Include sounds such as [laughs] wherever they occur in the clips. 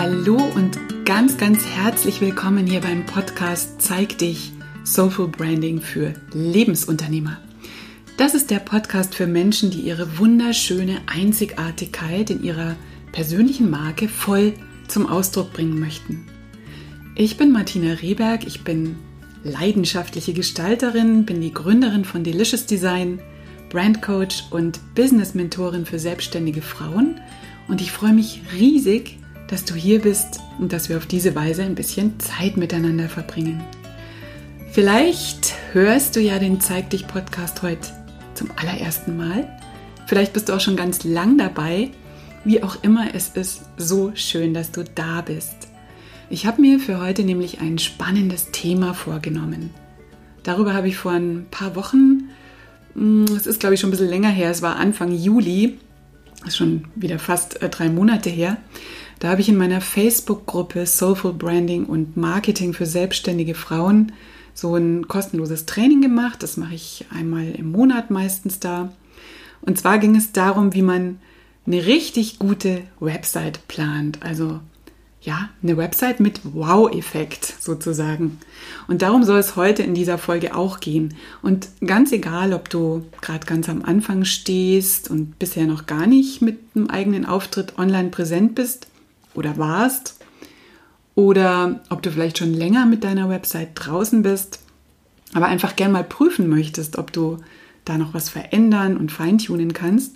Hallo und ganz, ganz herzlich willkommen hier beim Podcast Zeig dich Soulful Branding für Lebensunternehmer. Das ist der Podcast für Menschen, die ihre wunderschöne Einzigartigkeit in ihrer persönlichen Marke voll zum Ausdruck bringen möchten. Ich bin Martina Rehberg, ich bin leidenschaftliche Gestalterin, bin die Gründerin von Delicious Design, Brand Coach und Business Mentorin für selbstständige Frauen und ich freue mich riesig, dass du hier bist und dass wir auf diese Weise ein bisschen Zeit miteinander verbringen. Vielleicht hörst du ja den Zeig dich Podcast heute zum allerersten Mal. Vielleicht bist du auch schon ganz lang dabei. Wie auch immer, es ist so schön, dass du da bist. Ich habe mir für heute nämlich ein spannendes Thema vorgenommen. Darüber habe ich vor ein paar Wochen, hm, es ist glaube ich schon ein bisschen länger her, es war Anfang Juli, ist schon wieder fast äh, drei Monate her, da habe ich in meiner Facebook-Gruppe Soulful Branding und Marketing für selbstständige Frauen so ein kostenloses Training gemacht. Das mache ich einmal im Monat meistens da. Und zwar ging es darum, wie man eine richtig gute Website plant. Also ja, eine Website mit Wow-Effekt sozusagen. Und darum soll es heute in dieser Folge auch gehen. Und ganz egal, ob du gerade ganz am Anfang stehst und bisher noch gar nicht mit einem eigenen Auftritt online präsent bist oder warst, oder ob du vielleicht schon länger mit deiner Website draußen bist, aber einfach gern mal prüfen möchtest, ob du da noch was verändern und feintunen kannst.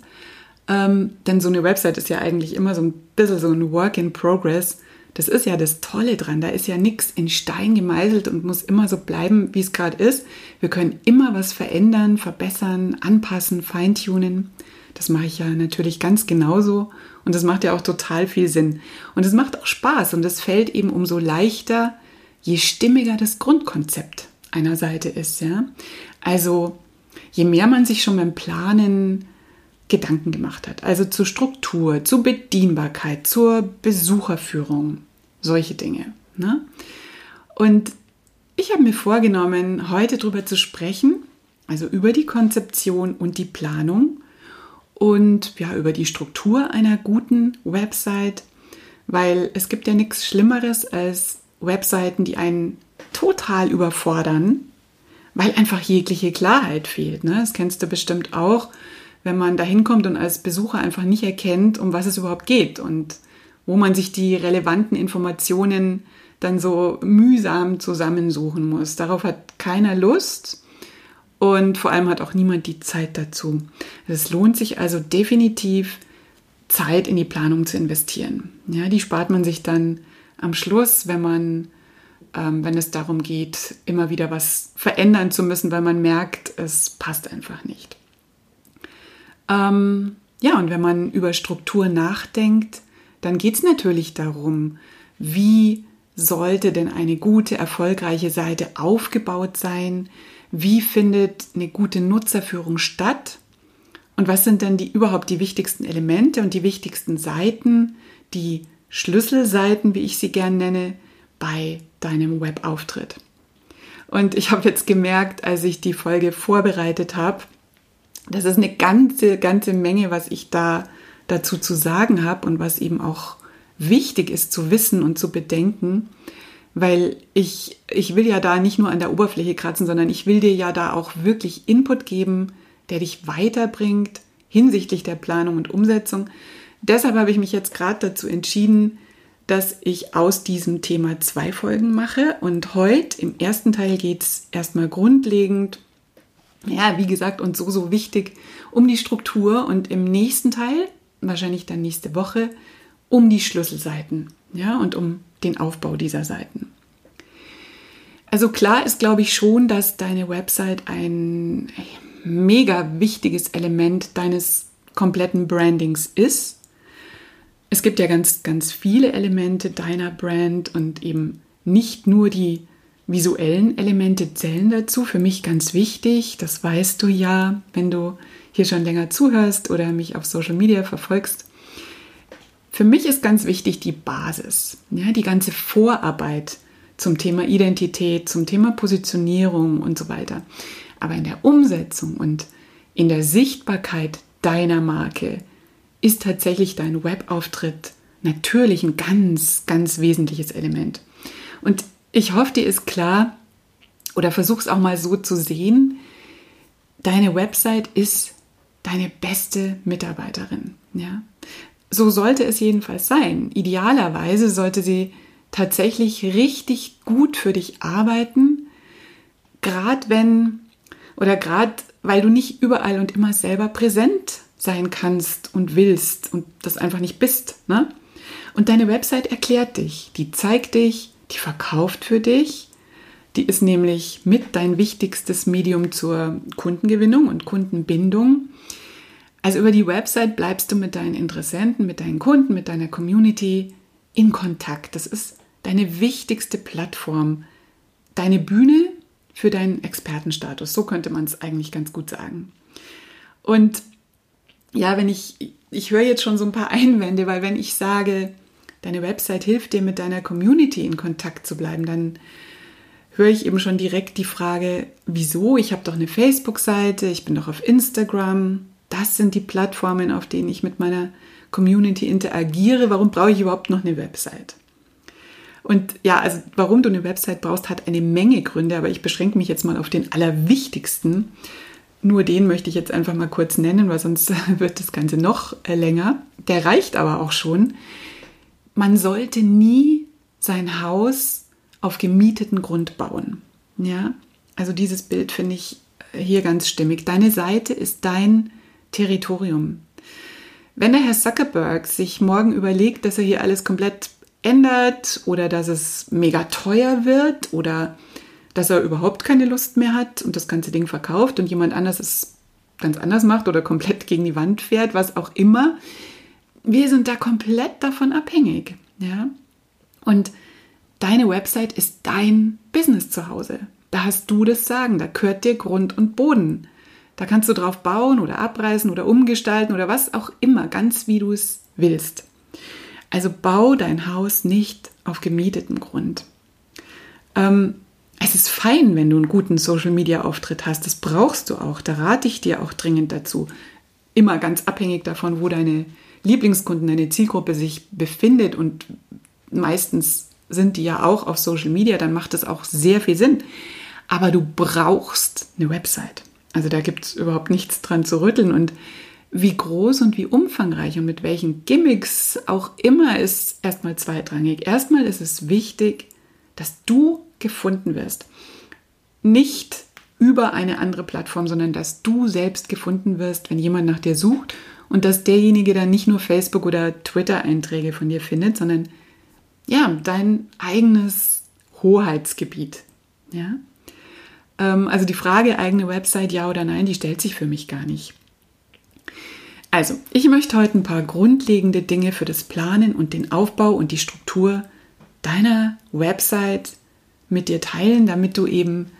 Ähm, denn so eine Website ist ja eigentlich immer so ein bisschen so ein Work in Progress. Das ist ja das Tolle dran. Da ist ja nichts in Stein gemeißelt und muss immer so bleiben, wie es gerade ist. Wir können immer was verändern, verbessern, anpassen, feintunen. Das mache ich ja natürlich ganz genauso und das macht ja auch total viel Sinn. Und es macht auch Spaß und es fällt eben umso leichter, je stimmiger das Grundkonzept einer Seite ist. Ja? Also je mehr man sich schon beim Planen Gedanken gemacht hat. Also zur Struktur, zur Bedienbarkeit, zur Besucherführung, solche Dinge. Ne? Und ich habe mir vorgenommen, heute darüber zu sprechen, also über die Konzeption und die Planung und ja, über die Struktur einer guten Website, weil es gibt ja nichts Schlimmeres als Webseiten, die einen total überfordern, weil einfach jegliche Klarheit fehlt. Ne? Das kennst du bestimmt auch wenn man da hinkommt und als Besucher einfach nicht erkennt, um was es überhaupt geht und wo man sich die relevanten Informationen dann so mühsam zusammensuchen muss. Darauf hat keiner Lust und vor allem hat auch niemand die Zeit dazu. Es lohnt sich also definitiv, Zeit in die Planung zu investieren. Ja, die spart man sich dann am Schluss, wenn man, ähm, wenn es darum geht, immer wieder was verändern zu müssen, weil man merkt, es passt einfach nicht. Ähm, ja, und wenn man über Struktur nachdenkt, dann geht es natürlich darum, wie sollte denn eine gute, erfolgreiche Seite aufgebaut sein? Wie findet eine gute Nutzerführung statt? Und was sind denn die überhaupt die wichtigsten Elemente und die wichtigsten Seiten, die Schlüsselseiten, wie ich sie gern nenne, bei deinem Webauftritt? Und ich habe jetzt gemerkt, als ich die Folge vorbereitet habe, das ist eine ganze, ganze Menge, was ich da dazu zu sagen habe und was eben auch wichtig ist zu wissen und zu bedenken, weil ich, ich will ja da nicht nur an der Oberfläche kratzen, sondern ich will dir ja da auch wirklich Input geben, der dich weiterbringt hinsichtlich der Planung und Umsetzung. Deshalb habe ich mich jetzt gerade dazu entschieden, dass ich aus diesem Thema zwei Folgen mache. Und heute im ersten Teil geht es erstmal grundlegend ja, wie gesagt, und so, so wichtig um die Struktur und im nächsten Teil, wahrscheinlich dann nächste Woche, um die Schlüsselseiten, ja, und um den Aufbau dieser Seiten. Also klar ist, glaube ich, schon, dass deine Website ein mega wichtiges Element deines kompletten Brandings ist. Es gibt ja ganz, ganz viele Elemente deiner Brand und eben nicht nur die visuellen Elemente zählen dazu. Für mich ganz wichtig, das weißt du ja, wenn du hier schon länger zuhörst oder mich auf Social Media verfolgst. Für mich ist ganz wichtig die Basis, ja, die ganze Vorarbeit zum Thema Identität, zum Thema Positionierung und so weiter. Aber in der Umsetzung und in der Sichtbarkeit deiner Marke ist tatsächlich dein Webauftritt natürlich ein ganz, ganz wesentliches Element. Und ich hoffe, dir ist klar oder versuch es auch mal so zu sehen, deine Website ist deine beste Mitarbeiterin. Ja? So sollte es jedenfalls sein. Idealerweise sollte sie tatsächlich richtig gut für dich arbeiten, gerade wenn oder gerade weil du nicht überall und immer selber präsent sein kannst und willst und das einfach nicht bist. Ne? Und deine Website erklärt dich, die zeigt dich, die verkauft für dich. Die ist nämlich mit dein wichtigstes Medium zur Kundengewinnung und Kundenbindung. Also über die Website bleibst du mit deinen Interessenten, mit deinen Kunden, mit deiner Community in Kontakt. Das ist deine wichtigste Plattform, deine Bühne für deinen Expertenstatus. So könnte man es eigentlich ganz gut sagen. Und ja, wenn ich, ich höre jetzt schon so ein paar Einwände, weil wenn ich sage, deine Website hilft dir mit deiner Community in Kontakt zu bleiben, dann höre ich eben schon direkt die Frage, wieso? Ich habe doch eine Facebook-Seite, ich bin doch auf Instagram. Das sind die Plattformen, auf denen ich mit meiner Community interagiere. Warum brauche ich überhaupt noch eine Website? Und ja, also warum du eine Website brauchst, hat eine Menge Gründe, aber ich beschränke mich jetzt mal auf den allerwichtigsten. Nur den möchte ich jetzt einfach mal kurz nennen, weil sonst [laughs] wird das Ganze noch äh, länger. Der reicht aber auch schon. Man sollte nie sein Haus auf gemieteten Grund bauen. Ja, also dieses Bild finde ich äh, hier ganz stimmig. Deine Seite ist dein Territorium. Wenn der Herr Zuckerberg sich morgen überlegt, dass er hier alles komplett ändert oder dass es mega teuer wird oder dass er überhaupt keine Lust mehr hat und das ganze Ding verkauft und jemand anders es ganz anders macht oder komplett gegen die Wand fährt, was auch immer. Wir sind da komplett davon abhängig, ja? Und deine Website ist dein Business zu Hause. Da hast du das Sagen, da gehört dir Grund und Boden. Da kannst du drauf bauen oder abreißen oder umgestalten oder was auch immer, ganz wie du es willst. Also bau dein Haus nicht auf gemietetem Grund. Ähm, es ist fein, wenn du einen guten Social-Media-Auftritt hast. Das brauchst du auch. Da rate ich dir auch dringend dazu. Immer ganz abhängig davon, wo deine Lieblingskunden, deine Zielgruppe sich befindet. Und meistens sind die ja auch auf Social Media. Dann macht es auch sehr viel Sinn. Aber du brauchst eine Website. Also da gibt es überhaupt nichts dran zu rütteln. Und wie groß und wie umfangreich und mit welchen Gimmicks auch immer ist erstmal zweitrangig. Erstmal ist es wichtig, dass du gefunden wirst. Nicht über eine andere Plattform, sondern dass du selbst gefunden wirst, wenn jemand nach dir sucht und dass derjenige dann nicht nur Facebook oder Twitter-Einträge von dir findet, sondern ja, dein eigenes Hoheitsgebiet. Ja? Ähm, also die Frage eigene Website ja oder nein, die stellt sich für mich gar nicht. Also, ich möchte heute ein paar grundlegende Dinge für das Planen und den Aufbau und die Struktur deiner Website mit dir teilen, damit du eben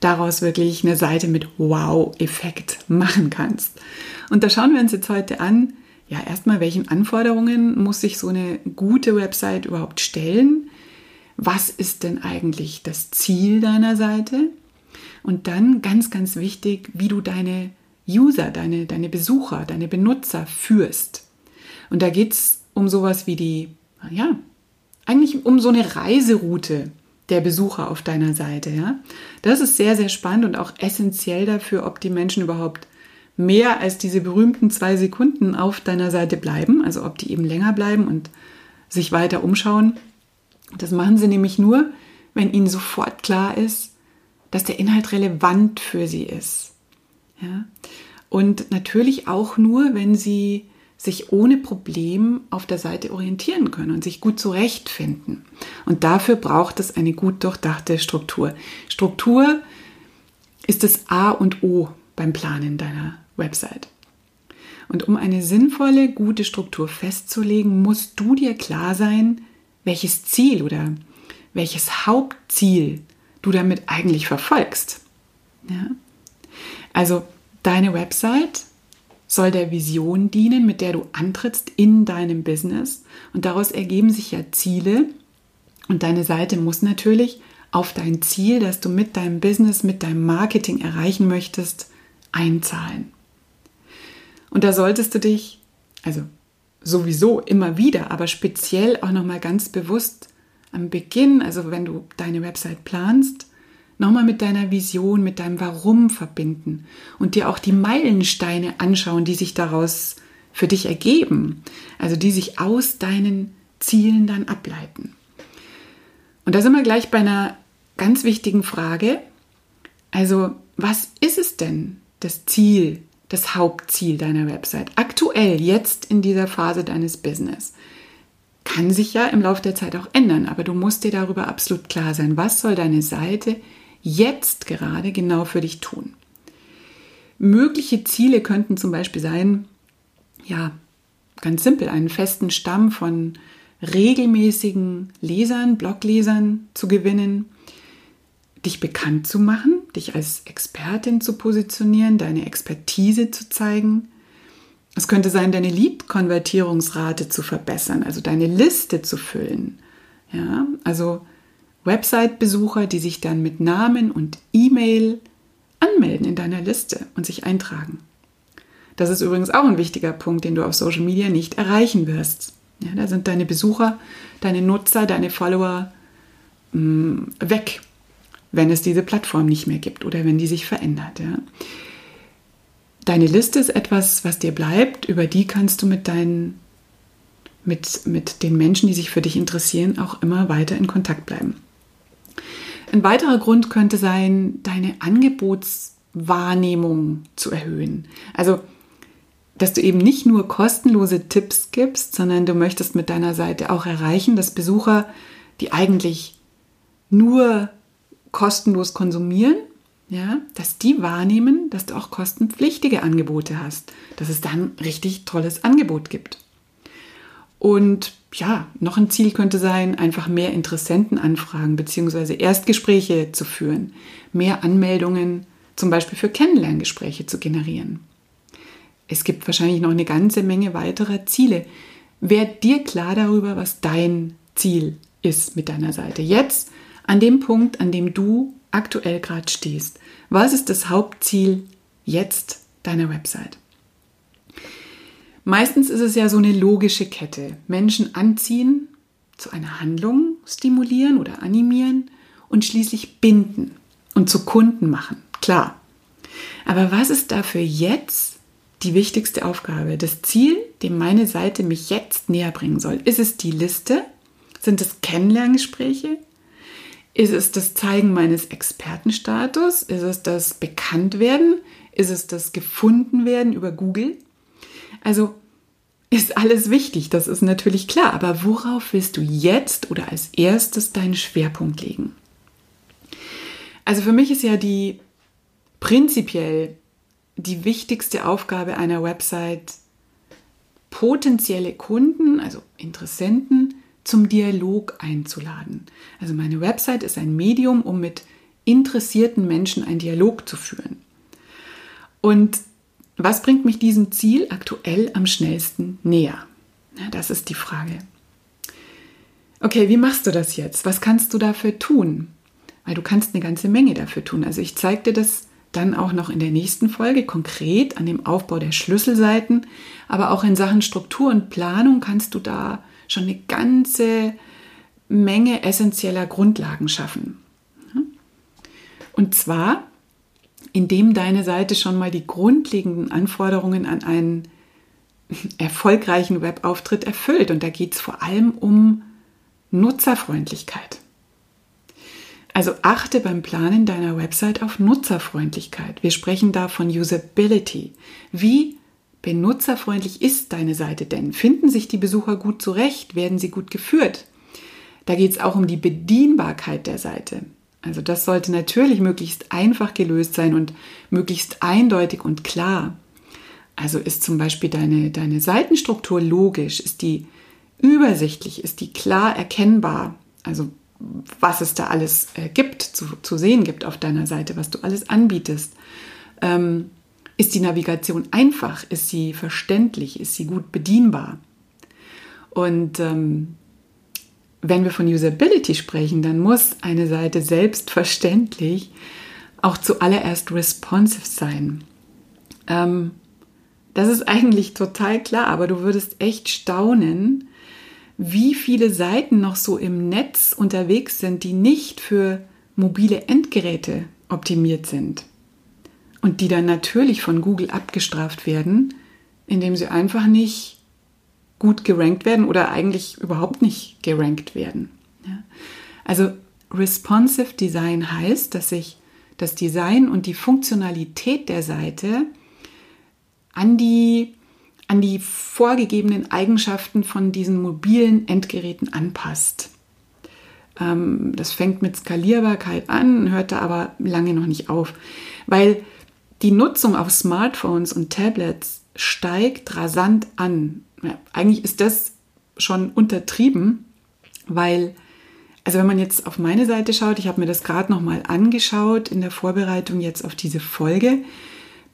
daraus wirklich eine Seite mit Wow-Effekt machen kannst. Und da schauen wir uns jetzt heute an, ja, erstmal, welchen Anforderungen muss sich so eine gute Website überhaupt stellen? Was ist denn eigentlich das Ziel deiner Seite? Und dann ganz, ganz wichtig, wie du deine User, deine, deine Besucher, deine Benutzer führst. Und da geht es um sowas wie die, ja, eigentlich um so eine Reiseroute der Besucher auf deiner Seite. Ja? Das ist sehr, sehr spannend und auch essentiell dafür, ob die Menschen überhaupt mehr als diese berühmten zwei Sekunden auf deiner Seite bleiben, also ob die eben länger bleiben und sich weiter umschauen. Das machen sie nämlich nur, wenn ihnen sofort klar ist, dass der Inhalt relevant für sie ist. Ja? Und natürlich auch nur, wenn sie sich ohne Problem auf der Seite orientieren können und sich gut zurechtfinden. Und dafür braucht es eine gut durchdachte Struktur. Struktur ist das A und O beim Planen deiner Website. Und um eine sinnvolle, gute Struktur festzulegen, musst du dir klar sein, welches Ziel oder welches Hauptziel du damit eigentlich verfolgst. Ja? Also deine Website soll der Vision dienen, mit der du antrittst in deinem Business. Und daraus ergeben sich ja Ziele. Und deine Seite muss natürlich auf dein Ziel, das du mit deinem Business, mit deinem Marketing erreichen möchtest, einzahlen. Und da solltest du dich, also sowieso immer wieder, aber speziell auch nochmal ganz bewusst am Beginn, also wenn du deine Website planst, nochmal mit deiner Vision, mit deinem Warum verbinden und dir auch die Meilensteine anschauen, die sich daraus für dich ergeben, also die sich aus deinen Zielen dann ableiten. Und da sind wir gleich bei einer ganz wichtigen Frage. Also, was ist es denn, das Ziel, das Hauptziel deiner Website? Aktuell, jetzt in dieser Phase deines Business. Kann sich ja im Laufe der Zeit auch ändern, aber du musst dir darüber absolut klar sein, was soll deine Seite jetzt gerade genau für dich tun. Mögliche Ziele könnten zum Beispiel sein, ja, ganz simpel, einen festen Stamm von regelmäßigen Lesern, Bloglesern zu gewinnen, dich bekannt zu machen, dich als Expertin zu positionieren, deine Expertise zu zeigen. Es könnte sein, deine Lead-Konvertierungsrate zu verbessern, also deine Liste zu füllen. Ja, also Website-Besucher, die sich dann mit Namen und E-Mail anmelden in deiner Liste und sich eintragen. Das ist übrigens auch ein wichtiger Punkt, den du auf Social Media nicht erreichen wirst. Ja, da sind deine Besucher, deine Nutzer, deine Follower mh, mm, weg, wenn es diese Plattform nicht mehr gibt oder wenn die sich verändert. Ja. Deine Liste ist etwas, was dir bleibt, über die kannst du mit deinen mit, mit den Menschen, die sich für dich interessieren, auch immer weiter in Kontakt bleiben. Ein weiterer Grund könnte sein, deine Angebotswahrnehmung zu erhöhen. Also dass du eben nicht nur kostenlose Tipps gibst, sondern du möchtest mit deiner Seite auch erreichen, dass Besucher, die eigentlich nur kostenlos konsumieren, ja, dass die wahrnehmen, dass du auch kostenpflichtige Angebote hast, dass es dann richtig tolles Angebot gibt. Und ja, noch ein Ziel könnte sein, einfach mehr Interessentenanfragen bzw. Erstgespräche zu führen, mehr Anmeldungen zum Beispiel für Kennenlerngespräche zu generieren. Es gibt wahrscheinlich noch eine ganze Menge weiterer Ziele. Werd dir klar darüber, was dein Ziel ist mit deiner Seite. Jetzt an dem Punkt, an dem du aktuell gerade stehst. Was ist das Hauptziel jetzt deiner Website? Meistens ist es ja so eine logische Kette. Menschen anziehen, zu einer Handlung stimulieren oder animieren und schließlich binden und zu Kunden machen. Klar. Aber was ist dafür jetzt die wichtigste Aufgabe, das Ziel, dem meine Seite mich jetzt näher bringen soll. Ist es die Liste? Sind es Kennenlerngespräche? Ist es das Zeigen meines Expertenstatus? Ist es das Bekanntwerden? Ist es das Gefundenwerden über Google? Also ist alles wichtig, das ist natürlich klar, aber worauf willst du jetzt oder als erstes deinen Schwerpunkt legen? Also für mich ist ja die prinzipiell die wichtigste Aufgabe einer Website, potenzielle Kunden, also Interessenten, zum Dialog einzuladen. Also meine Website ist ein Medium, um mit interessierten Menschen einen Dialog zu führen. Und was bringt mich diesem Ziel aktuell am schnellsten näher? Ja, das ist die Frage. Okay, wie machst du das jetzt? Was kannst du dafür tun? Weil du kannst eine ganze Menge dafür tun. Also ich zeige dir das dann auch noch in der nächsten Folge konkret an dem Aufbau der Schlüsselseiten, aber auch in Sachen Struktur und Planung kannst du da schon eine ganze Menge essentieller Grundlagen schaffen. Und zwar, indem deine Seite schon mal die grundlegenden Anforderungen an einen [laughs] erfolgreichen Webauftritt erfüllt. Und da geht es vor allem um Nutzerfreundlichkeit. Also achte beim Planen deiner Website auf Nutzerfreundlichkeit. Wir sprechen da von Usability. Wie benutzerfreundlich ist deine Seite denn? Finden sich die Besucher gut zurecht? Werden sie gut geführt? Da geht es auch um die Bedienbarkeit der Seite. Also das sollte natürlich möglichst einfach gelöst sein und möglichst eindeutig und klar. Also ist zum Beispiel deine, deine Seitenstruktur logisch? Ist die übersichtlich? Ist die klar erkennbar? Also was es da alles äh, gibt, zu, zu sehen gibt auf deiner Seite, was du alles anbietest. Ähm, ist die Navigation einfach? Ist sie verständlich? Ist sie gut bedienbar? Und ähm, wenn wir von Usability sprechen, dann muss eine Seite selbstverständlich auch zuallererst responsive sein. Ähm, Das ist eigentlich total klar, aber du würdest echt staunen, wie viele Seiten noch so im Netz unterwegs sind, die nicht für mobile Endgeräte optimiert sind. Und die dann natürlich von Google abgestraft werden, indem sie einfach nicht gut gerankt werden oder eigentlich überhaupt nicht gerankt werden. Ja. Also responsive Design heißt, dass sich das Design und die Funktionalität der Seite an die, an die vorgegebenen Eigenschaften von diesen mobilen Endgeräten anpasst. Ähm, das fängt mit Skalierbarkeit an, hört da aber lange noch nicht auf, weil die Nutzung auf Smartphones und Tablets steigt rasant an. Ja, eigentlich ist das schon untertrieben, weil, also wenn man jetzt auf meine Seite schaut, ich habe mir das gerade nochmal angeschaut in der Vorbereitung jetzt auf diese Folge,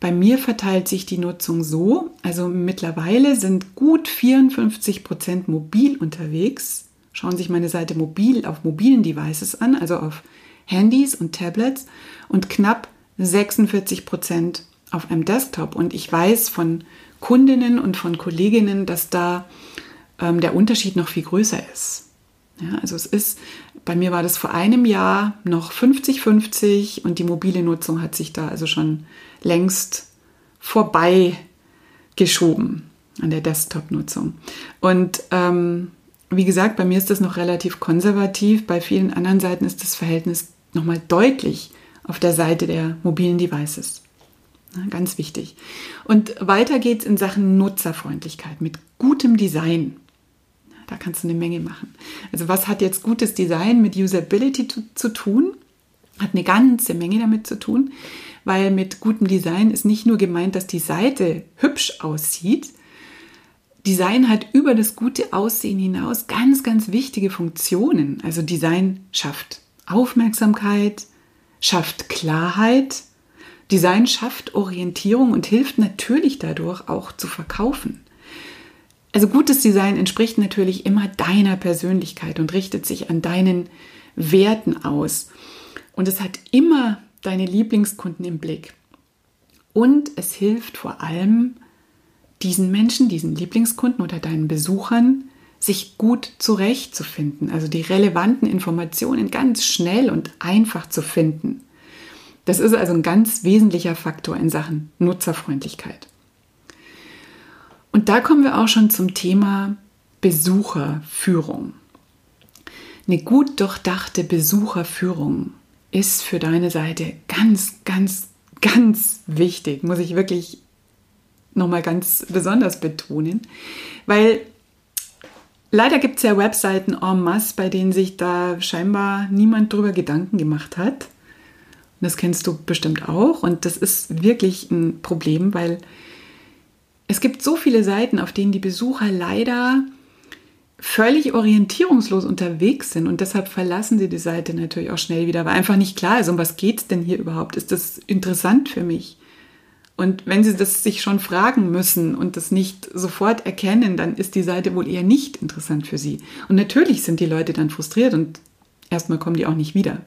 bei mir verteilt sich die Nutzung so, also mittlerweile sind gut 54 Prozent mobil unterwegs, schauen sich meine Seite mobil auf mobilen Devices an, also auf Handys und Tablets. Und knapp 46 Prozent auf einem Desktop. Und ich weiß von Kundinnen und von Kolleginnen, dass da ähm, der Unterschied noch viel größer ist. Ja, also es ist, bei mir war das vor einem Jahr noch 50-50 und die mobile Nutzung hat sich da also schon längst vorbei geschoben an der Desktop-Nutzung. Und ähm, wie gesagt, bei mir ist das noch relativ konservativ. Bei vielen anderen Seiten ist das Verhältnis nochmal deutlich auf der Seite der mobilen Devices. Ganz wichtig. Und weiter geht es in Sachen Nutzerfreundlichkeit mit gutem Design. Da kannst du eine Menge machen. Also was hat jetzt gutes Design mit Usability zu, zu tun? Hat eine ganze Menge damit zu tun, weil mit gutem Design ist nicht nur gemeint, dass die Seite hübsch aussieht. Design hat über das gute Aussehen hinaus ganz, ganz wichtige Funktionen. Also Design schafft Aufmerksamkeit, schafft Klarheit. Design schafft Orientierung und hilft natürlich dadurch auch zu verkaufen. Also gutes Design entspricht natürlich immer deiner Persönlichkeit und richtet sich an deinen Werten aus. Und es hat immer deine Lieblingskunden im Blick. Und es hilft vor allem diesen Menschen, diesen Lieblingskunden oder deinen Besuchern, sich gut zurechtzufinden, also die relevanten Informationen ganz schnell und einfach zu finden. Das ist also ein ganz wesentlicher Faktor in Sachen Nutzerfreundlichkeit. Und da kommen wir auch schon zum Thema Besucherführung. Eine gut durchdachte Besucherführung ist für deine Seite ganz, ganz, ganz wichtig, muss ich wirklich nochmal ganz besonders betonen, weil leider gibt es ja Webseiten en masse, bei denen sich da scheinbar niemand drüber Gedanken gemacht hat. Das kennst du bestimmt auch und das ist wirklich ein Problem, weil es gibt so viele Seiten, auf denen die Besucher leider völlig orientierungslos unterwegs sind und deshalb verlassen sie die Seite natürlich auch schnell wieder, weil einfach nicht klar ist, um was geht es denn hier überhaupt? Ist das interessant für mich? Und wenn sie das sich schon fragen müssen und das nicht sofort erkennen, dann ist die Seite wohl eher nicht interessant für sie. Und natürlich sind die Leute dann frustriert und erstmal kommen die auch nicht wieder.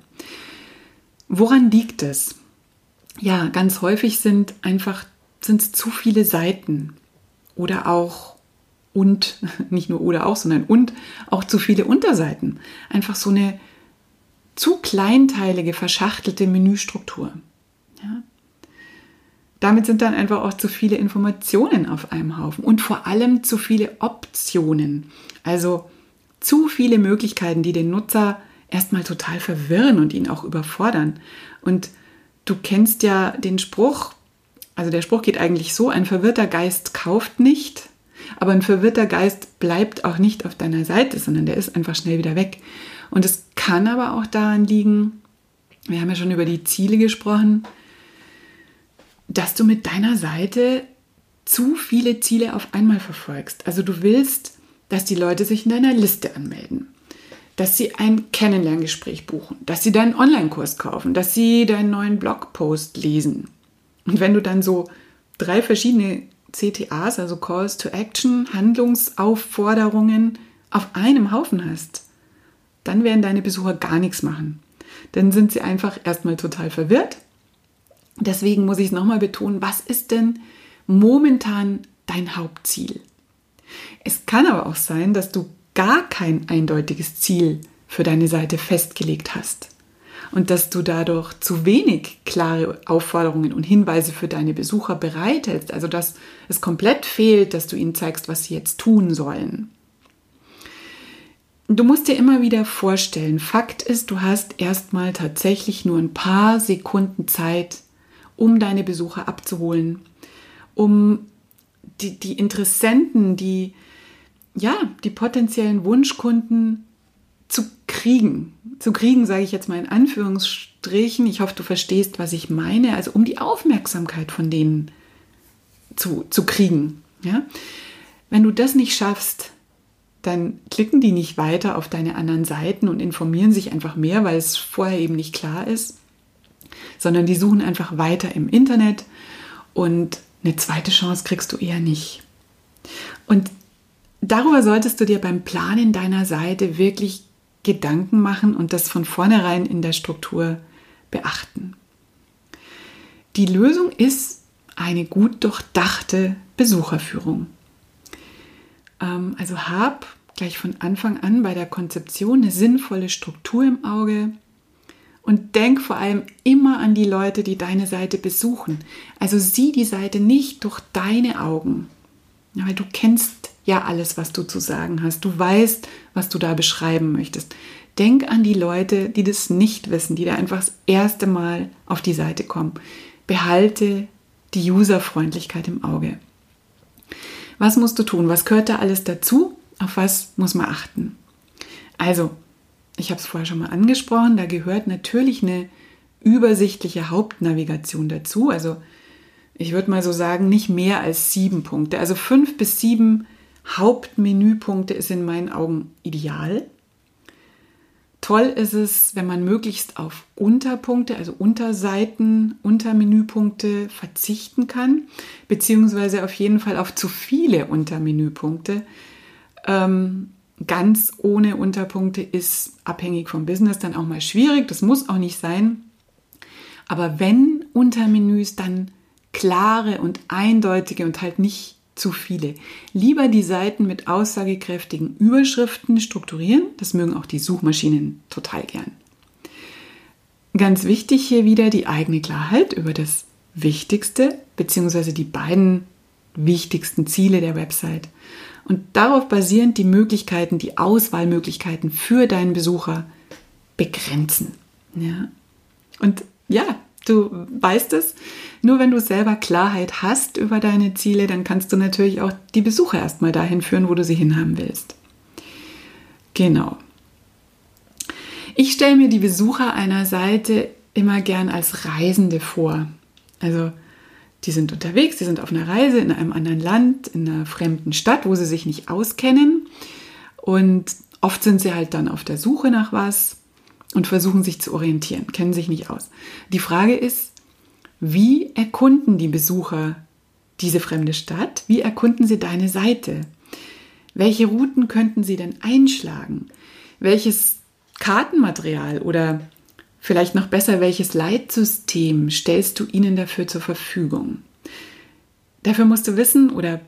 Woran liegt es? Ja, ganz häufig sind einfach sind es zu viele Seiten oder auch und, [laughs] nicht nur oder auch, sondern und auch zu viele Unterseiten. Einfach so eine zu kleinteilige, verschachtelte Menüstruktur. Ja? Damit sind dann einfach auch zu viele Informationen auf einem Haufen und vor allem zu viele Optionen. Also zu viele Möglichkeiten, die den Nutzer erstmal total verwirren und ihn auch überfordern. Und du kennst ja den Spruch, also der Spruch geht eigentlich so, ein verwirrter Geist kauft nicht, aber ein verwirrter Geist bleibt auch nicht auf deiner Seite, sondern der ist einfach schnell wieder weg. Und es kann aber auch daran liegen, wir haben ja schon über die Ziele gesprochen, dass du mit deiner Seite zu viele Ziele auf einmal verfolgst. Also du willst, dass die Leute sich in deiner Liste anmelden, dass sie ein Kennenlerngespräch buchen, dass sie deinen Online-Kurs kaufen, dass sie deinen neuen Blogpost lesen. Und wenn du dann so drei verschiedene CTAs, also Calls to Action, Handlungsaufforderungen auf einem Haufen hast, dann werden deine Besucher gar nichts machen. Dann sind sie einfach erstmal total verwirrt. Deswegen muss ich es nochmal betonen, was ist denn momentan dein Hauptziel. Es kann aber auch sein, dass du gar kein eindeutiges Ziel für deine Seite festgelegt hast und dass du dadurch zu wenig klare Aufforderungen und Hinweise für deine Besucher bereithältst, also dass es komplett fehlt, dass du ihnen zeigst, was sie jetzt tun sollen. Du musst dir immer wieder vorstellen, Fakt ist, du hast erstmal tatsächlich nur ein paar Sekunden Zeit, um deine Besucher abzuholen, um die, die Interessenten, die, ja, die potenziellen Wunschkunden zu kriegen. Zu kriegen, sage ich jetzt mal in Anführungsstrichen. Ich hoffe, du verstehst, was ich meine. Also um die Aufmerksamkeit von denen zu, zu kriegen. Ja? Wenn du das nicht schaffst, dann klicken die nicht weiter auf deine anderen Seiten und informieren sich einfach mehr, weil es vorher eben nicht klar ist, sondern die suchen einfach weiter im Internet und eine zweite Chance kriegst du eher nicht. Und darüber solltest du dir beim Planen deiner Seite wirklich Gedanken machen und das von vornherein in der Struktur beachten. Die Lösung ist eine gut durchdachte Besucherführung. Ähm, also hab gleich von Anfang an bei der Konzeption eine sinnvolle Struktur im Auge und denk vor allem immer an die Leute, die deine Seite besuchen. Also sieh die Seite nicht durch deine Augen, weil du kennst ja alles, was du zu sagen hast. Du weißt, was du da beschreiben möchtest. Denk an die Leute, die das nicht wissen, die da einfach das erste Mal auf die Seite kommen. Behalte die Userfreundlichkeit im Auge. Was musst du tun? Was gehört da alles dazu? Auf was muss man achten? Also, ich habe es vorher schon mal angesprochen, da gehört natürlich eine übersichtliche Hauptnavigation dazu. Also ich würde mal so sagen, nicht mehr als sieben Punkte. Also fünf bis sieben Hauptmenüpunkte ist in meinen Augen ideal. Toll ist es, wenn man möglichst auf Unterpunkte, also Unterseiten, Untermenüpunkte verzichten kann, beziehungsweise auf jeden Fall auf zu viele Untermenüpunkte. Ähm, ganz ohne Unterpunkte ist abhängig vom Business dann auch mal schwierig. Das muss auch nicht sein. Aber wenn Untermenüs, dann klare und eindeutige und halt nicht zu viele. Lieber die Seiten mit aussagekräftigen Überschriften strukturieren. Das mögen auch die Suchmaschinen total gern. Ganz wichtig hier wieder die eigene Klarheit über das Wichtigste bzw. die beiden wichtigsten Ziele der Website. Und darauf basierend die Möglichkeiten, die Auswahlmöglichkeiten für deinen Besucher begrenzen. Ja. Und ja, Du weißt es. Nur wenn du selber Klarheit hast über deine Ziele, dann kannst du natürlich auch die Besucher erstmal dahin führen, wo du sie hinhaben willst. Genau. Ich stelle mir die Besucher einer Seite immer gern als Reisende vor. Also die sind unterwegs, die sind auf einer Reise in einem anderen Land, in einer fremden Stadt, wo sie sich nicht auskennen. Und oft sind sie halt dann auf der Suche nach was und versuchen sich zu orientieren, kennen sich nicht aus. Die Frage ist, wie erkunden die Besucher diese fremde Stadt? Wie erkunden sie deine Seite? Welche Routen könnten sie denn einschlagen? Welches Kartenmaterial oder vielleicht noch besser, welches Leitsystem stellst du ihnen dafür zur Verfügung? Dafür musst du wissen oder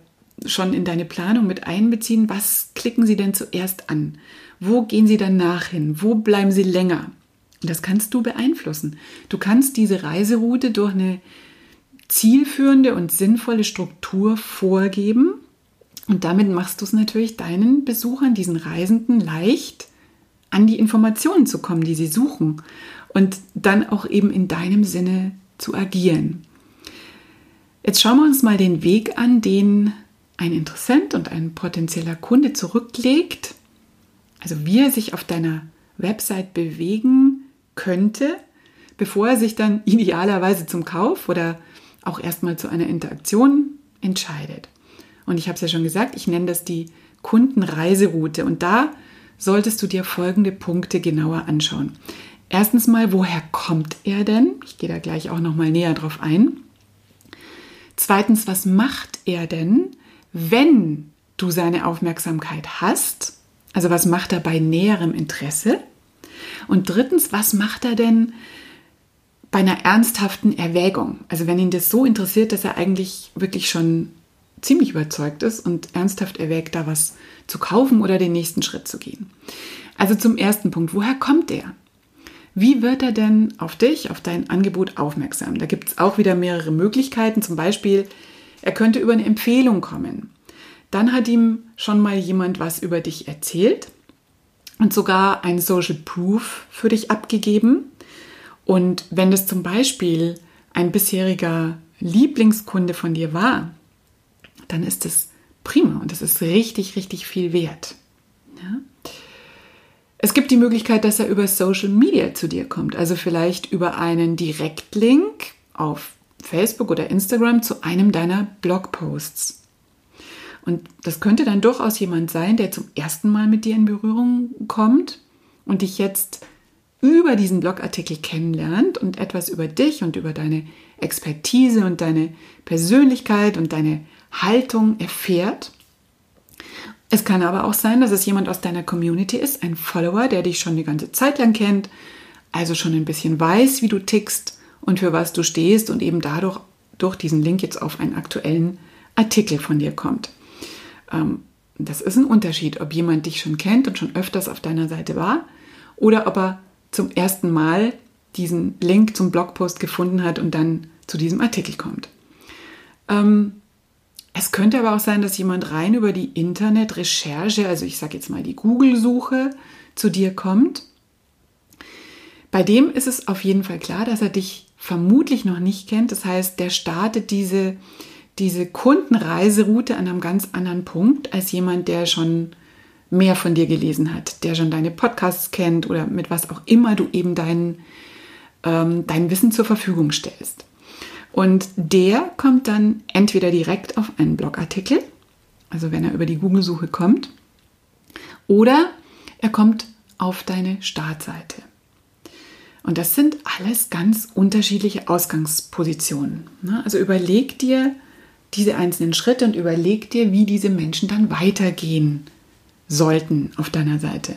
schon in deine Planung mit einbeziehen, was klicken sie denn zuerst an? Wo gehen sie danach hin? Wo bleiben sie länger? Das kannst du beeinflussen. Du kannst diese Reiseroute durch eine zielführende und sinnvolle Struktur vorgeben und damit machst du es natürlich deinen Besuchern, diesen Reisenden leicht, an die Informationen zu kommen, die sie suchen und dann auch eben in deinem Sinne zu agieren. Jetzt schauen wir uns mal den Weg an, den ein Interessent und ein potenzieller Kunde zurücklegt, also wie er sich auf deiner Website bewegen könnte, bevor er sich dann idealerweise zum Kauf oder auch erstmal zu einer Interaktion entscheidet. Und ich habe es ja schon gesagt, ich nenne das die Kundenreiseroute. Und da solltest du dir folgende Punkte genauer anschauen. Erstens mal, woher kommt er denn? Ich gehe da gleich auch noch mal näher drauf ein. Zweitens, was macht er denn, wenn du seine Aufmerksamkeit hast? Also was macht er bei näherem Interesse? Und drittens, was macht er denn bei einer ernsthaften Erwägung? Also wenn ihn das so interessiert, dass er eigentlich wirklich schon ziemlich überzeugt ist und ernsthaft erwägt, da was zu kaufen oder den nächsten Schritt zu gehen. Also zum ersten Punkt, woher kommt der? Wie wird er denn auf dich, auf dein Angebot aufmerksam? Da gibt es auch wieder mehrere Möglichkeiten. Zum Beispiel, er könnte über eine Empfehlung kommen. Dann hat ihm schon mal jemand was über dich erzählt und sogar ein Social Proof für dich abgegeben. Und wenn das zum Beispiel ein bisheriger Lieblingskunde von dir war, dann ist es prima und das ist richtig, richtig viel wert. Ja? Es gibt die Möglichkeit, dass er über Social Media zu dir kommt, also vielleicht über einen Direktlink auf Facebook oder Instagram zu einem deiner Blogposts. Und das könnte dann durchaus jemand sein, der zum ersten Mal mit dir in Berührung kommt und dich jetzt über diesen Blogartikel kennenlernt und etwas über dich und über deine Expertise und deine Persönlichkeit und deine Haltung erfährt. Es kann aber auch sein, dass es jemand aus deiner Community ist, ein Follower, der dich schon die ganze Zeit lang kennt, also schon ein bisschen weiß, wie du tickst und für was du stehst und eben dadurch durch diesen Link jetzt auf einen aktuellen Artikel von dir kommt. Ähm, das ist ein Unterschied, ob jemand dich schon kennt und schon öfters auf deiner Seite war oder ob er zum ersten Mal diesen Link zum Blogpost gefunden hat und dann zu diesem Artikel kommt. Ähm, es könnte aber auch sein, dass jemand rein über die Internetrecherche, also ich sage jetzt mal die Google-Suche, zu dir kommt. Bei dem ist es auf jeden Fall klar, dass er dich vermutlich noch nicht kennt. Das heißt, der startet diese, diese Kundenreiseroute an einem ganz anderen Punkt als jemand, der schon mehr von dir gelesen hat, der schon deine Podcasts kennt oder mit was auch immer du eben dein, ähm, dein Wissen zur Verfügung stellst. Und der kommt dann entweder direkt auf einen Blogartikel, also wenn er über die Google-Suche kommt, oder er kommt auf deine Startseite. Und das sind alles ganz unterschiedliche Ausgangspositionen. Ne? Also überleg dir diese einzelnen Schritte und überleg dir, wie diese Menschen dann weitergehen sollten auf deiner Seite.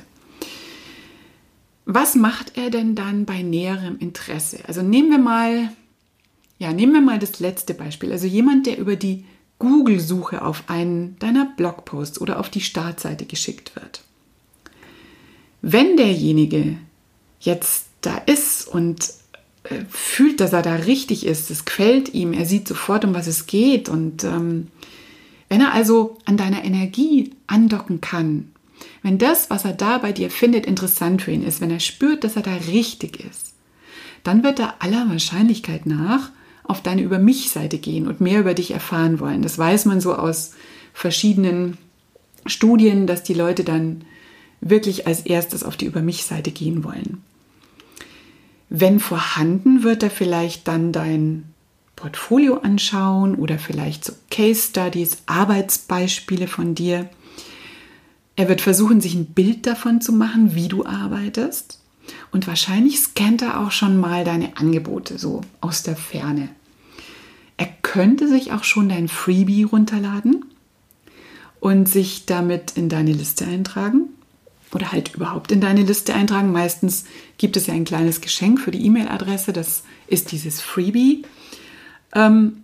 Was macht er denn dann bei näherem Interesse? Also nehmen wir mal ja, nehmen wir mal das letzte Beispiel. Also jemand, der über die Google-Suche auf einen deiner Blogposts oder auf die Startseite geschickt wird. Wenn derjenige jetzt da ist und äh, fühlt, dass er da richtig ist, es gefällt ihm, er sieht sofort, um was es geht und ähm, wenn er also an deiner Energie andocken kann, wenn das, was er da bei dir findet, interessant für ihn ist, wenn er spürt, dass er da richtig ist, dann wird er aller Wahrscheinlichkeit nach auf deine Über mich-Seite gehen und mehr über dich erfahren wollen. Das weiß man so aus verschiedenen Studien, dass die Leute dann wirklich als erstes auf die Über mich-Seite gehen wollen. Wenn vorhanden, wird er vielleicht dann dein Portfolio anschauen oder vielleicht so Case Studies, Arbeitsbeispiele von dir. Er wird versuchen, sich ein Bild davon zu machen, wie du arbeitest. Und wahrscheinlich scannt er auch schon mal deine Angebote so aus der Ferne. Er könnte sich auch schon dein Freebie runterladen und sich damit in deine Liste eintragen oder halt überhaupt in deine Liste eintragen. Meistens gibt es ja ein kleines Geschenk für die E-Mail-Adresse, das ist dieses Freebie. Ähm,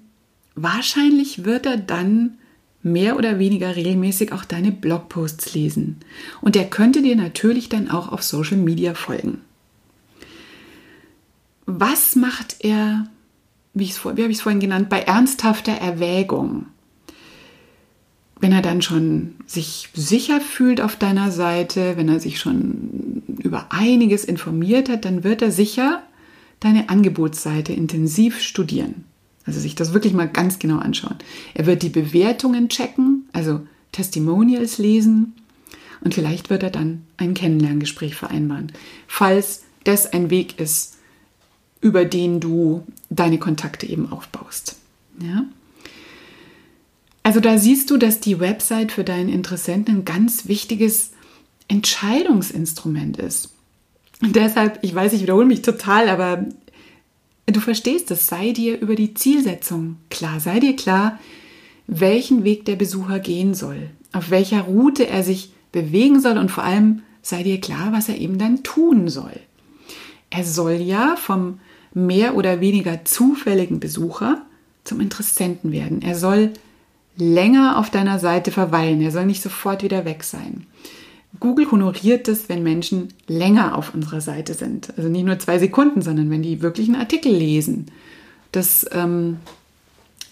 wahrscheinlich wird er dann mehr oder weniger regelmäßig auch deine Blogposts lesen. Und er könnte dir natürlich dann auch auf Social Media folgen. Was macht er wie, wie habe ich es vorhin genannt, bei ernsthafter Erwägung. Wenn er dann schon sich sicher fühlt auf deiner Seite, wenn er sich schon über einiges informiert hat, dann wird er sicher deine Angebotsseite intensiv studieren. Also sich das wirklich mal ganz genau anschauen. Er wird die Bewertungen checken, also Testimonials lesen und vielleicht wird er dann ein Kennenlerngespräch vereinbaren, falls das ein Weg ist, über den du deine Kontakte eben aufbaust. Ja? Also da siehst du, dass die Website für deinen Interessenten ein ganz wichtiges Entscheidungsinstrument ist. Und deshalb, ich weiß, ich wiederhole mich total, aber du verstehst es, sei dir über die Zielsetzung klar, sei dir klar, welchen Weg der Besucher gehen soll, auf welcher Route er sich bewegen soll und vor allem sei dir klar, was er eben dann tun soll. Er soll ja vom mehr oder weniger zufälligen Besucher zum Interessenten werden. Er soll länger auf deiner Seite verweilen. Er soll nicht sofort wieder weg sein. Google honoriert es, wenn Menschen länger auf unserer Seite sind. Also nicht nur zwei Sekunden, sondern wenn die wirklich einen Artikel lesen. Das, ähm,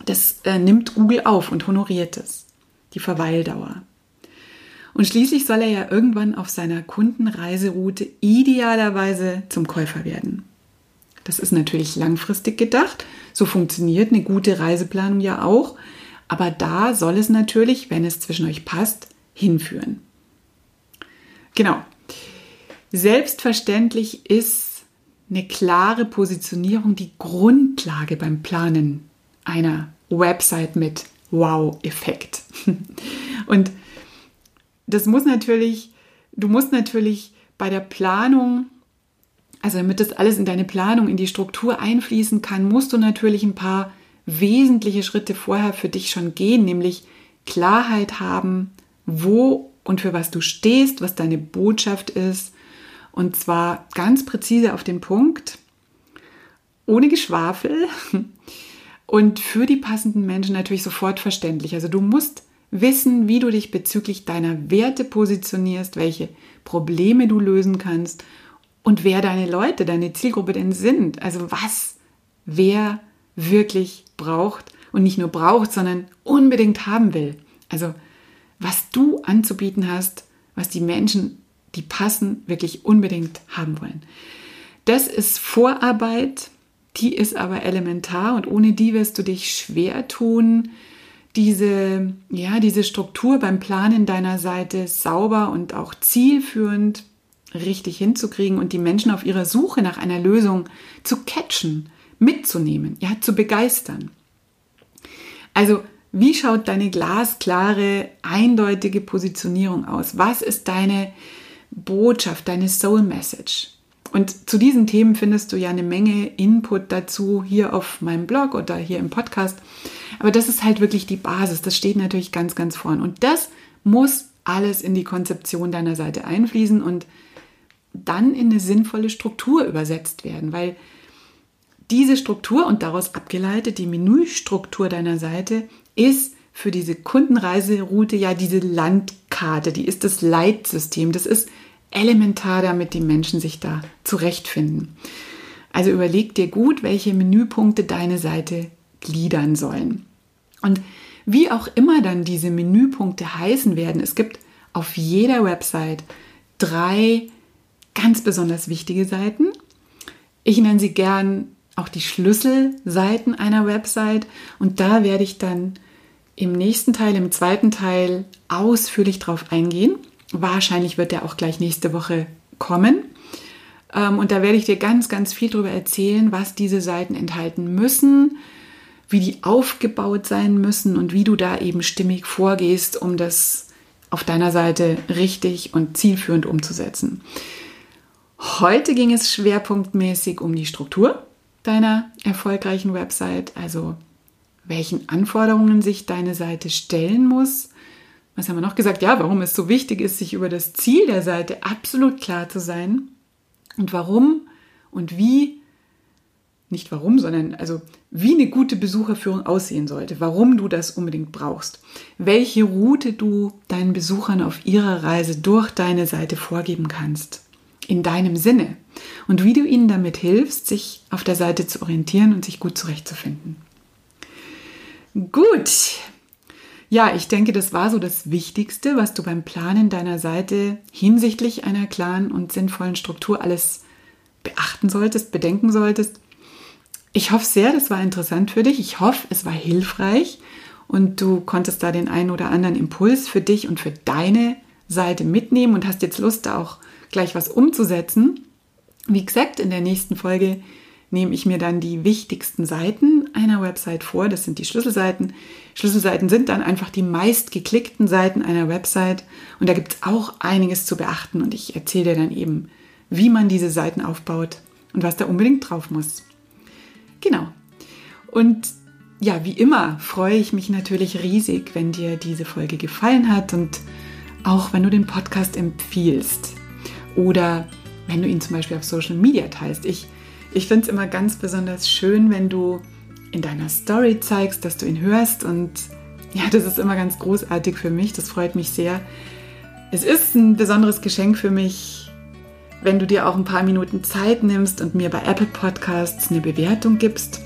das äh, nimmt Google auf und honoriert es. Die Verweildauer. Und schließlich soll er ja irgendwann auf seiner Kundenreiseroute idealerweise zum Käufer werden. Das ist natürlich langfristig gedacht. So funktioniert eine gute Reiseplanung ja auch. Aber da soll es natürlich, wenn es zwischen euch passt, hinführen. Genau. Selbstverständlich ist eine klare Positionierung die Grundlage beim Planen einer Website mit Wow-Effekt. [laughs] Und das muss natürlich, du musst natürlich bei der Planung, also damit das alles in deine Planung, in die Struktur einfließen kann, musst du natürlich ein paar wesentliche Schritte vorher für dich schon gehen, nämlich Klarheit haben, wo und für was du stehst, was deine Botschaft ist. Und zwar ganz präzise auf den Punkt, ohne Geschwafel [laughs] und für die passenden Menschen natürlich sofort verständlich. Also du musst wissen, wie du dich bezüglich deiner Werte positionierst, welche Probleme du lösen kannst und wer deine Leute, deine Zielgruppe denn sind. Also was, wer wirklich braucht und nicht nur braucht, sondern unbedingt haben will. Also was du anzubieten hast, was die Menschen, die passen, wirklich unbedingt haben wollen. Das ist Vorarbeit, die ist aber elementar und ohne die wirst du dich schwer tun, diese, ja, diese Struktur beim Planen deiner Seite sauber und auch zielführend richtig hinzukriegen und die Menschen auf ihrer Suche nach einer Lösung zu catchen, mitzunehmen, ja, zu begeistern. Also, wie schaut deine glasklare, eindeutige Positionierung aus? Was ist deine Botschaft, deine Soul Message? Und zu diesen Themen findest du ja eine Menge Input dazu hier auf meinem Blog oder hier im Podcast. Aber das ist halt wirklich die Basis. Das steht natürlich ganz, ganz vorn. Und das muss alles in die Konzeption deiner Seite einfließen und dann in eine sinnvolle Struktur übersetzt werden, weil diese Struktur und daraus abgeleitet die Menüstruktur deiner Seite ist für diese Kundenreiseroute ja diese Landkarte, die ist das Leitsystem, das ist elementar, damit die Menschen sich da zurechtfinden. Also überleg dir gut, welche Menüpunkte deine Seite gliedern sollen. Und wie auch immer dann diese Menüpunkte heißen werden, es gibt auf jeder Website drei ganz besonders wichtige Seiten. Ich nenne sie gern auch die Schlüsselseiten einer Website und da werde ich dann im nächsten Teil, im zweiten Teil ausführlich drauf eingehen. Wahrscheinlich wird der auch gleich nächste Woche kommen. Ähm, und da werde ich dir ganz, ganz viel darüber erzählen, was diese Seiten enthalten müssen, wie die aufgebaut sein müssen und wie du da eben stimmig vorgehst, um das auf deiner Seite richtig und zielführend umzusetzen. Heute ging es schwerpunktmäßig um die Struktur deiner erfolgreichen Website, also welchen Anforderungen sich deine Seite stellen muss. Was haben wir noch gesagt? Ja, warum es so wichtig ist, sich über das Ziel der Seite absolut klar zu sein und warum und wie, nicht warum, sondern also wie eine gute Besucherführung aussehen sollte, warum du das unbedingt brauchst, welche Route du deinen Besuchern auf ihrer Reise durch deine Seite vorgeben kannst, in deinem Sinne und wie du ihnen damit hilfst, sich auf der Seite zu orientieren und sich gut zurechtzufinden. Gut. Ja, ich denke, das war so das Wichtigste, was du beim Planen deiner Seite hinsichtlich einer klaren und sinnvollen Struktur alles beachten solltest, bedenken solltest. Ich hoffe sehr, das war interessant für dich. Ich hoffe, es war hilfreich und du konntest da den einen oder anderen Impuls für dich und für deine Seite mitnehmen und hast jetzt Lust, da auch gleich was umzusetzen. Wie gesagt, in der nächsten Folge nehme ich mir dann die wichtigsten Seiten einer Website vor. Das sind die Schlüsselseiten. Schlüsselseiten sind dann einfach die meist geklickten Seiten einer Website. Und da gibt es auch einiges zu beachten. Und ich erzähle dir dann eben, wie man diese Seiten aufbaut und was da unbedingt drauf muss. Genau. Und ja, wie immer freue ich mich natürlich riesig, wenn dir diese Folge gefallen hat und auch wenn du den Podcast empfiehlst oder wenn du ihn zum Beispiel auf Social Media teilst. Ich ich finde es immer ganz besonders schön, wenn du in deiner Story zeigst, dass du ihn hörst und ja, das ist immer ganz großartig für mich. Das freut mich sehr. Es ist ein besonderes Geschenk für mich, wenn du dir auch ein paar Minuten Zeit nimmst und mir bei Apple Podcasts eine Bewertung gibst.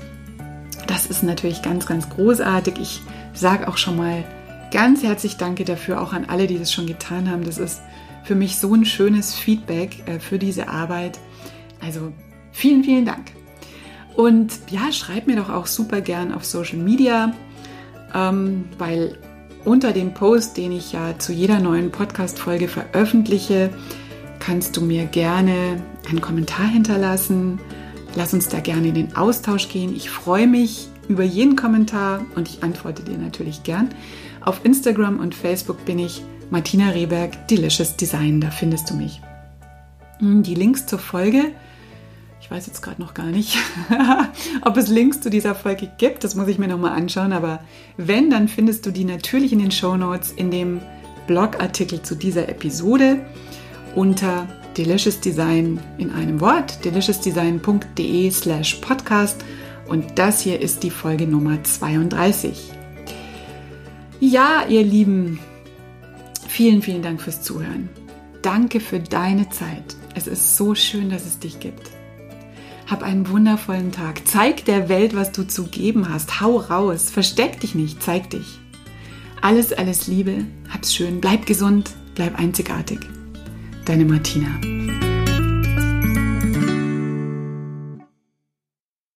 Das ist natürlich ganz, ganz großartig. Ich sage auch schon mal ganz herzlich Danke dafür, auch an alle, die das schon getan haben. Das ist für mich so ein schönes Feedback äh, für diese Arbeit. Also vielen, vielen Dank. Und ja, schreib mir doch auch super gern auf Social Media, ähm, weil unter dem Post, den ich ja zu jeder neuen Podcast-Folge veröffentliche, kannst du mir gerne einen Kommentar hinterlassen. Lass uns da gerne in den Austausch gehen. Ich freue mich über jeden Kommentar und ich antworte dir natürlich gern. Auf Instagram und Facebook bin ich Martina Rehberg, Delicious Design, da findest du mich. Hm, die Links zur Folge, ich weiß jetzt gerade noch gar nicht, [laughs] ob es Links zu dieser Folge gibt, das muss ich mir nochmal anschauen, aber wenn, dann findest du die natürlich in den Show Notes in dem Blogartikel zu dieser Episode unter Delicious Design in einem Wort, deliciousdesign.de slash podcast und das hier ist die Folge Nummer 32. Ja, ihr Lieben, vielen, vielen Dank fürs Zuhören. Danke für deine Zeit. Es ist so schön, dass es dich gibt. Hab einen wundervollen Tag. Zeig der Welt, was du zu geben hast. Hau raus. Versteck dich nicht. Zeig dich. Alles, alles Liebe. Hab's schön. Bleib gesund. Bleib einzigartig. Deine Martina.